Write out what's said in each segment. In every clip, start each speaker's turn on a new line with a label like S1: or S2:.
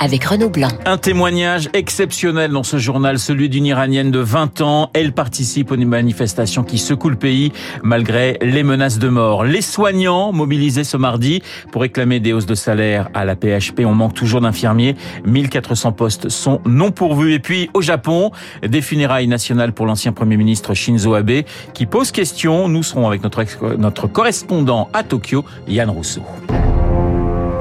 S1: avec Renaud Blanc.
S2: Un témoignage exceptionnel dans ce journal, celui d'une Iranienne de 20 ans. Elle participe aux manifestations qui secouent le pays malgré les menaces de mort. Les soignants mobilisés ce mardi pour réclamer des hausses de salaire à la PHP. On manque toujours d'infirmiers. 1400 postes sont non pourvus. Et puis au Japon, des funérailles nationales pour l'ancien Premier ministre Shinzo Abe qui pose question. Nous serons avec notre, notre correspondant à Tokyo, Yann Rousseau.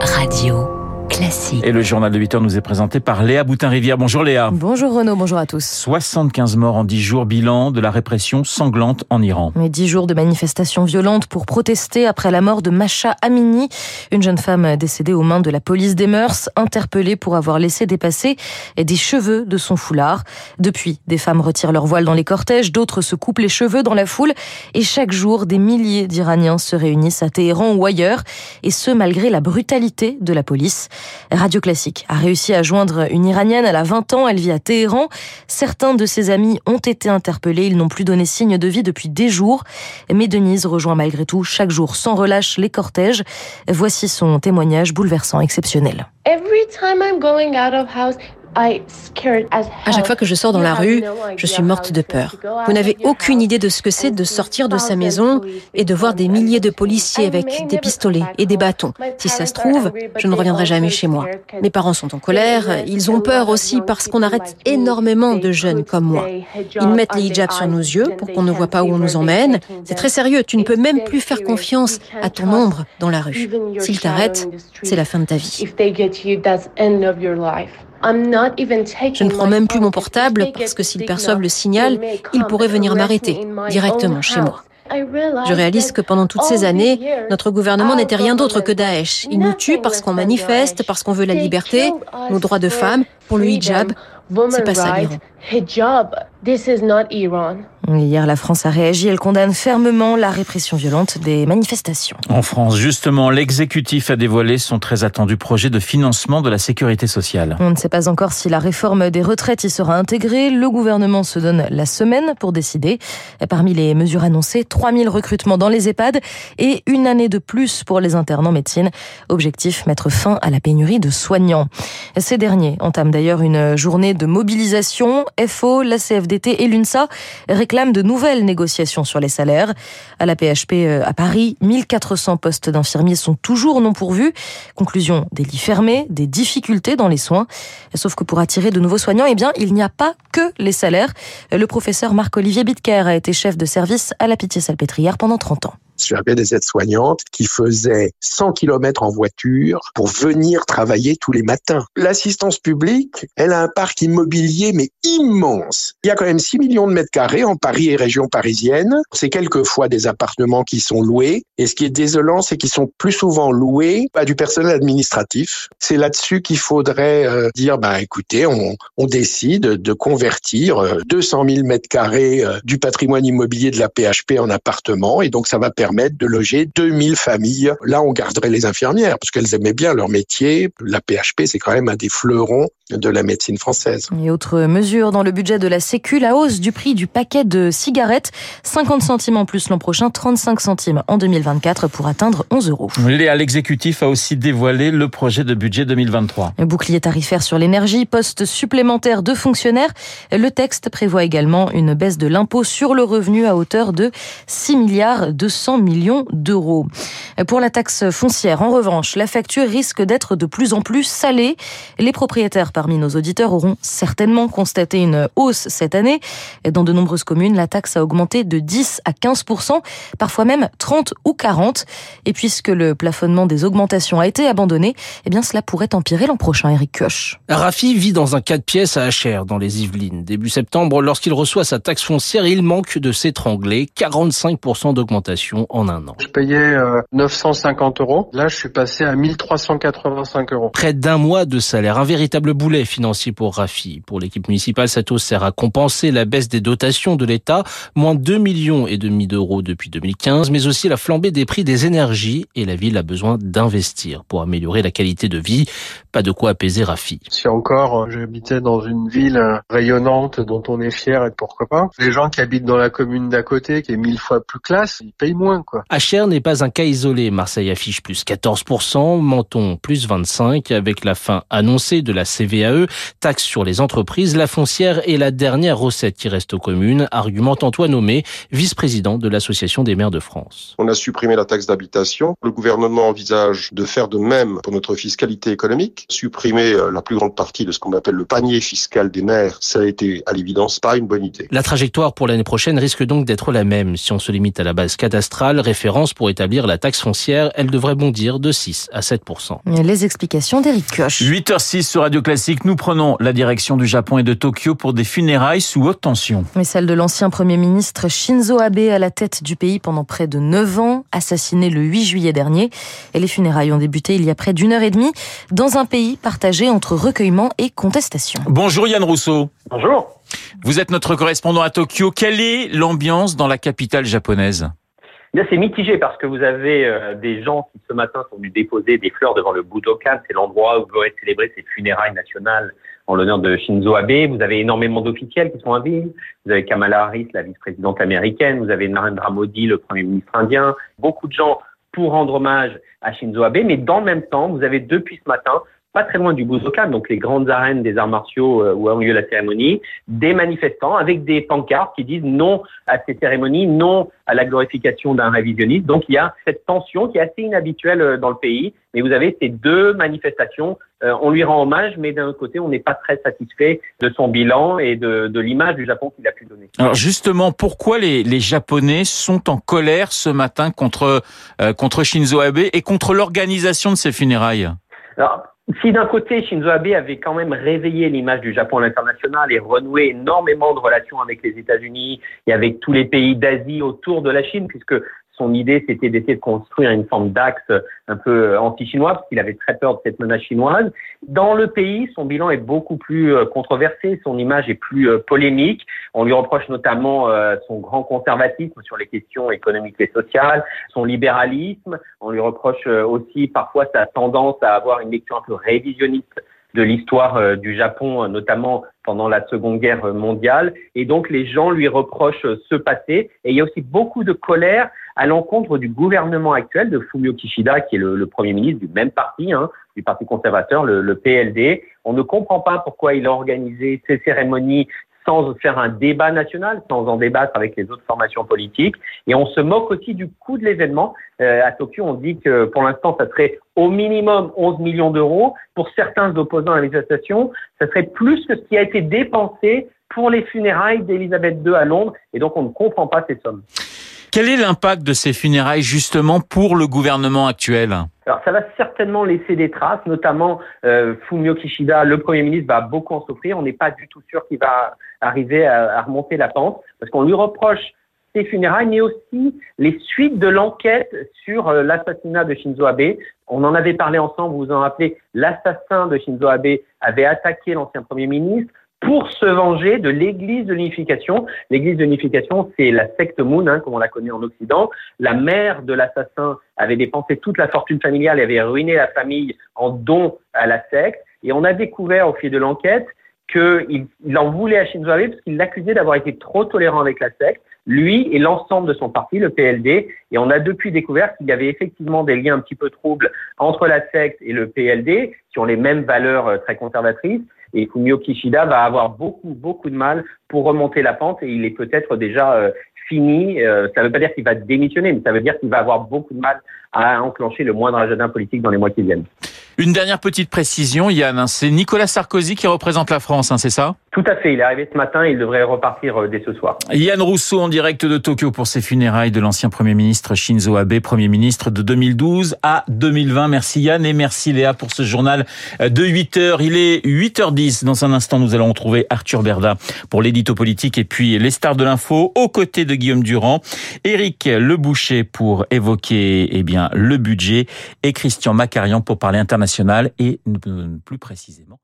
S1: Radio. Classique.
S2: Et le journal de 8 heures nous est présenté par Léa Boutin-Rivière. Bonjour Léa.
S3: Bonjour Renaud, bonjour à tous.
S2: 75 morts en 10 jours, bilan de la répression sanglante en Iran.
S3: Mais 10 jours de manifestations violentes pour protester après la mort de Masha Amini, une jeune femme décédée aux mains de la police des mœurs, interpellée pour avoir laissé dépasser des cheveux de son foulard. Depuis, des femmes retirent leur voile dans les cortèges, d'autres se coupent les cheveux dans la foule et chaque jour, des milliers d'Iraniens se réunissent à Téhéran ou ailleurs, et ce malgré la brutalité de la police. Radio Classique a réussi à joindre une Iranienne. Elle a 20 ans, elle vit à Téhéran. Certains de ses amis ont été interpellés. Ils n'ont plus donné signe de vie depuis des jours. Mais Denise rejoint malgré tout chaque jour sans relâche les cortèges. Voici son témoignage bouleversant, exceptionnel.
S4: À chaque fois que je sors dans la rue, je suis morte de peur. Vous n'avez aucune idée de ce que c'est de sortir de sa maison et de voir des milliers de policiers avec des pistolets et des bâtons. Si ça se trouve, je ne reviendrai jamais chez moi. Mes parents sont en colère, ils ont peur aussi parce qu'on arrête énormément de jeunes comme moi. Ils mettent les hijabs sur nos yeux pour qu'on ne voit pas où on nous emmène. C'est très sérieux, tu ne peux même plus faire confiance à ton ombre dans la rue. S'ils t'arrêtent, c'est la fin de ta vie. Je ne prends même plus mon portable parce que s'ils perçoivent le signal, ils pourraient venir m'arrêter directement chez moi. Je réalise que pendant toutes ces années, notre gouvernement n'était rien d'autre que Daesh. Il nous tue parce qu'on manifeste, parce qu'on veut la liberté, nos droits de femmes, pour le hijab. C'est pas ça l'Iran.
S3: Hier, la France a réagi. Elle condamne fermement la répression violente des manifestations.
S2: En France, justement, l'exécutif a dévoilé son très attendu projet de financement de la sécurité sociale.
S3: On ne sait pas encore si la réforme des retraites y sera intégrée. Le gouvernement se donne la semaine pour décider. Parmi les mesures annoncées, 3000 recrutements dans les EHPAD et une année de plus pour les internes en médecine. Objectif, mettre fin à la pénurie de soignants. Ces derniers entament d'ailleurs une journée de mobilisation. FO, la CFDT et l'UNSA réclament de nouvelles négociations sur les salaires. À la PHP euh, à Paris, 1400 postes d'infirmiers sont toujours non pourvus. Conclusion, des lits fermés, des difficultés dans les soins. Sauf que pour attirer de nouveaux soignants, eh bien, il n'y a pas que les salaires. Le professeur Marc-Olivier Bitker a été chef de service à la Pitié-Salpêtrière pendant 30 ans.
S5: J'avais des aides-soignantes qui faisaient 100 km en voiture pour venir travailler tous les matins. L'assistance publique, elle a un parc immobilier mais immense. Il y a quand même 6 millions de mètres carrés en Paris et région parisienne. C'est quelquefois des appartements qui sont loués. Et ce qui est désolant, c'est qu'ils sont plus souvent loués à du personnel administratif. C'est là-dessus qu'il faudrait euh, dire, bah écoutez, on, décide de convertir 200 000 mètres carrés euh, du patrimoine immobilier de la PHP en appartements. Et donc ça va permettre permettre de loger 2000 familles. Là, on garderait les infirmières parce qu'elles aimaient bien leur métier. La PHP, c'est quand même un des fleurons de la médecine française.
S3: Et autre mesure dans le budget de la Sécu, la hausse du prix du paquet de cigarettes, 50 centimes en plus l'an prochain, 35 centimes en 2024 pour atteindre 11 euros.
S2: L'exécutif a aussi dévoilé le projet de budget 2023.
S3: Un bouclier tarifaire sur l'énergie, poste supplémentaire de fonctionnaires. Le texte prévoit également une baisse de l'impôt sur le revenu à hauteur de 6 milliards 200 millions d'euros. Pour la taxe foncière, en revanche, la facture risque d'être de plus en plus salée. Les propriétaires parmi nos auditeurs auront certainement constaté une hausse cette année. Dans de nombreuses communes, la taxe a augmenté de 10 à 15 parfois même 30 ou 40. Et puisque le plafonnement des augmentations a été abandonné, eh bien cela pourrait empirer l'an prochain, Eric Koch.
S6: Rafi vit dans un 4 pièces à HR dans les Yvelines. Début septembre, lorsqu'il reçoit sa taxe foncière, il manque de s'étrangler. 45 d'augmentation en un an.
S7: Je payais 950 euros. Là, je suis passé à 1385 euros.
S6: Près d'un mois de salaire, un véritable boulet financier pour Rafi. Pour l'équipe municipale, cette hausse sert à compenser la baisse des dotations de l'État, moins 2 millions et demi d'euros depuis 2015, mais aussi la flambée des prix des énergies et la ville a besoin d'investir pour améliorer la qualité de vie. Pas de quoi apaiser Rafi.
S7: Si encore j'habitais dans une ville rayonnante dont on est fier et pourquoi pas, les gens qui habitent dans la commune d'à côté, qui est mille fois plus classe, ils payent moins quoi.
S6: Acher n'est pas un cas isolé. Marseille affiche plus 14%, Menton plus 25% avec la fin annoncée de la CVAE, taxe sur les entreprises, la foncière et la dernière recette qui reste aux communes, argumente Antoine Nommé, vice-président de l'Association des maires de France.
S8: On a supprimé la taxe d'habitation. Le gouvernement envisage de faire de même pour notre fiscalité économique, supprimer euh, la plus grande partie de ce qu'on appelle le panier fiscal des maires. Ça a été à l'évidence pas une bonne idée.
S6: La trajectoire pour l'année prochaine risque donc d'être la même. Si on se limite à la base cadastrale, référence pour établir la taxe foncière, elle devrait bondir de 6 à 7
S3: Les explications d'Éric Koch.
S2: 8h06 sur Radio Classique, nous prenons la direction du Japon et de Tokyo pour des funérailles sous haute tension.
S3: Mais celle de l'ancien Premier ministre Shinzo Abe à la tête du pays pendant près de 9 ans, assassiné le 8 juillet dernier. Et les funérailles ont débuté il y a près d'une heure et demie dans un pays partagé entre recueillement et contestation.
S2: Bonjour Yann Rousseau.
S9: Bonjour.
S2: Vous êtes notre correspondant à Tokyo. Quelle est l'ambiance dans la capitale japonaise?
S9: C'est mitigé parce que vous avez euh, des gens qui ce matin sont venus déposer des fleurs devant le Budokan, c'est l'endroit où vous aurez célébré ces funérailles nationales en l'honneur de Shinzo Abe. Vous avez énormément d'officiels qui sont en ville. Vous avez Kamala Harris, la vice-présidente américaine. Vous avez Narendra Modi, le premier ministre indien. Beaucoup de gens pour rendre hommage à Shinzo Abe. Mais dans le même temps, vous avez depuis ce matin pas très loin du Budokan, donc les grandes arènes des arts martiaux euh, où a eu lieu la cérémonie, des manifestants avec des pancartes qui disent non à ces cérémonies, non à la glorification d'un révisionniste. Donc il y a cette tension qui est assez inhabituelle euh, dans le pays, mais vous avez ces deux manifestations. Euh, on lui rend hommage, mais d'un autre côté, on n'est pas très satisfait de son bilan et de, de l'image du Japon qu'il a pu donner.
S2: Alors justement, pourquoi les, les Japonais sont en colère ce matin contre, contre Shinzo Abe et contre l'organisation de ces funérailles?
S9: Alors, si d'un côté Shinzo Abe avait quand même réveillé l'image du Japon à l'international et renoué énormément de relations avec les États-Unis et avec tous les pays d'Asie autour de la Chine, puisque son idée, c'était d'essayer de construire une forme d'axe un peu anti-chinois, parce qu'il avait très peur de cette menace chinoise. Dans le pays, son bilan est beaucoup plus euh, controversé, son image est plus euh, polémique. On lui reproche notamment euh, son grand conservatisme sur les questions économiques et sociales, son libéralisme. On lui reproche aussi parfois sa tendance à avoir une lecture un peu révisionniste de l'histoire du Japon, notamment pendant la Seconde Guerre mondiale. Et donc les gens lui reprochent ce passé. Et il y a aussi beaucoup de colère à l'encontre du gouvernement actuel de Fumio Kishida, qui est le, Premier ministre du même parti, hein, du Parti conservateur, le, PLD. On ne comprend pas pourquoi il a organisé ces cérémonies sans faire un débat national, sans en débattre avec les autres formations politiques. Et on se moque aussi du coût de l'événement. Euh, à Tokyo, on dit que pour l'instant, ça serait au minimum 11 millions d'euros. Pour certains opposants à manifestation, ça serait plus que ce qui a été dépensé pour les funérailles d'Elisabeth II à Londres. Et donc, on ne comprend pas ces sommes.
S2: Quel est l'impact de ces funérailles justement pour le gouvernement actuel?
S9: Alors ça va certainement laisser des traces, notamment euh, Fumio Kishida, le Premier ministre, va beaucoup en souffrir. On n'est pas du tout sûr qu'il va arriver à, remonter la pente, parce qu'on lui reproche ces funérailles, mais aussi les suites de l'enquête sur euh, l'assassinat de Shinzo Abe. On en avait parlé ensemble, vous vous en rappelez, l'assassin de Shinzo Abe avait attaqué l'ancien Premier ministre pour se venger de l'Église de l'unification. L'Église de l'unification, c'est la secte Moon, hein, comme on la connaît en Occident. La mère de l'assassin avait dépensé toute la fortune familiale et avait ruiné la famille en don à la secte. Et on a découvert au fil de l'enquête qu'il il en voulait à Shinzo Abe parce qu'il l'accusait d'avoir été trop tolérant avec la secte, lui et l'ensemble de son parti, le PLD. Et on a depuis découvert qu'il y avait effectivement des liens un petit peu troubles entre la secte et le PLD, qui ont les mêmes valeurs euh, très conservatrices. Et Fumio Kishida va avoir beaucoup, beaucoup de mal pour remonter la pente et il est peut-être déjà euh, fini. Euh, ça ne veut pas dire qu'il va démissionner, mais ça veut dire qu'il va avoir beaucoup de mal à enclencher le moindre agenda politique dans les mois qui viennent.
S2: Une dernière petite précision, Yann, hein, c'est Nicolas Sarkozy qui représente la France, hein, c'est ça?
S9: Tout à fait, il est arrivé ce matin, il devrait repartir euh, dès ce soir.
S2: Yann Rousseau en direct de Tokyo pour ses funérailles de l'ancien Premier ministre Shinzo Abe, Premier ministre de 2012 à 2020. Merci Yann et merci Léa pour ce journal de 8 heures. Il est 8h10. Dans un instant, nous allons retrouver Arthur Berda pour l'édito politique et puis les stars de l'info aux côtés de Guillaume Durand, Éric Leboucher pour évoquer eh bien, le budget et Christian Macarian pour parler international et plus précisément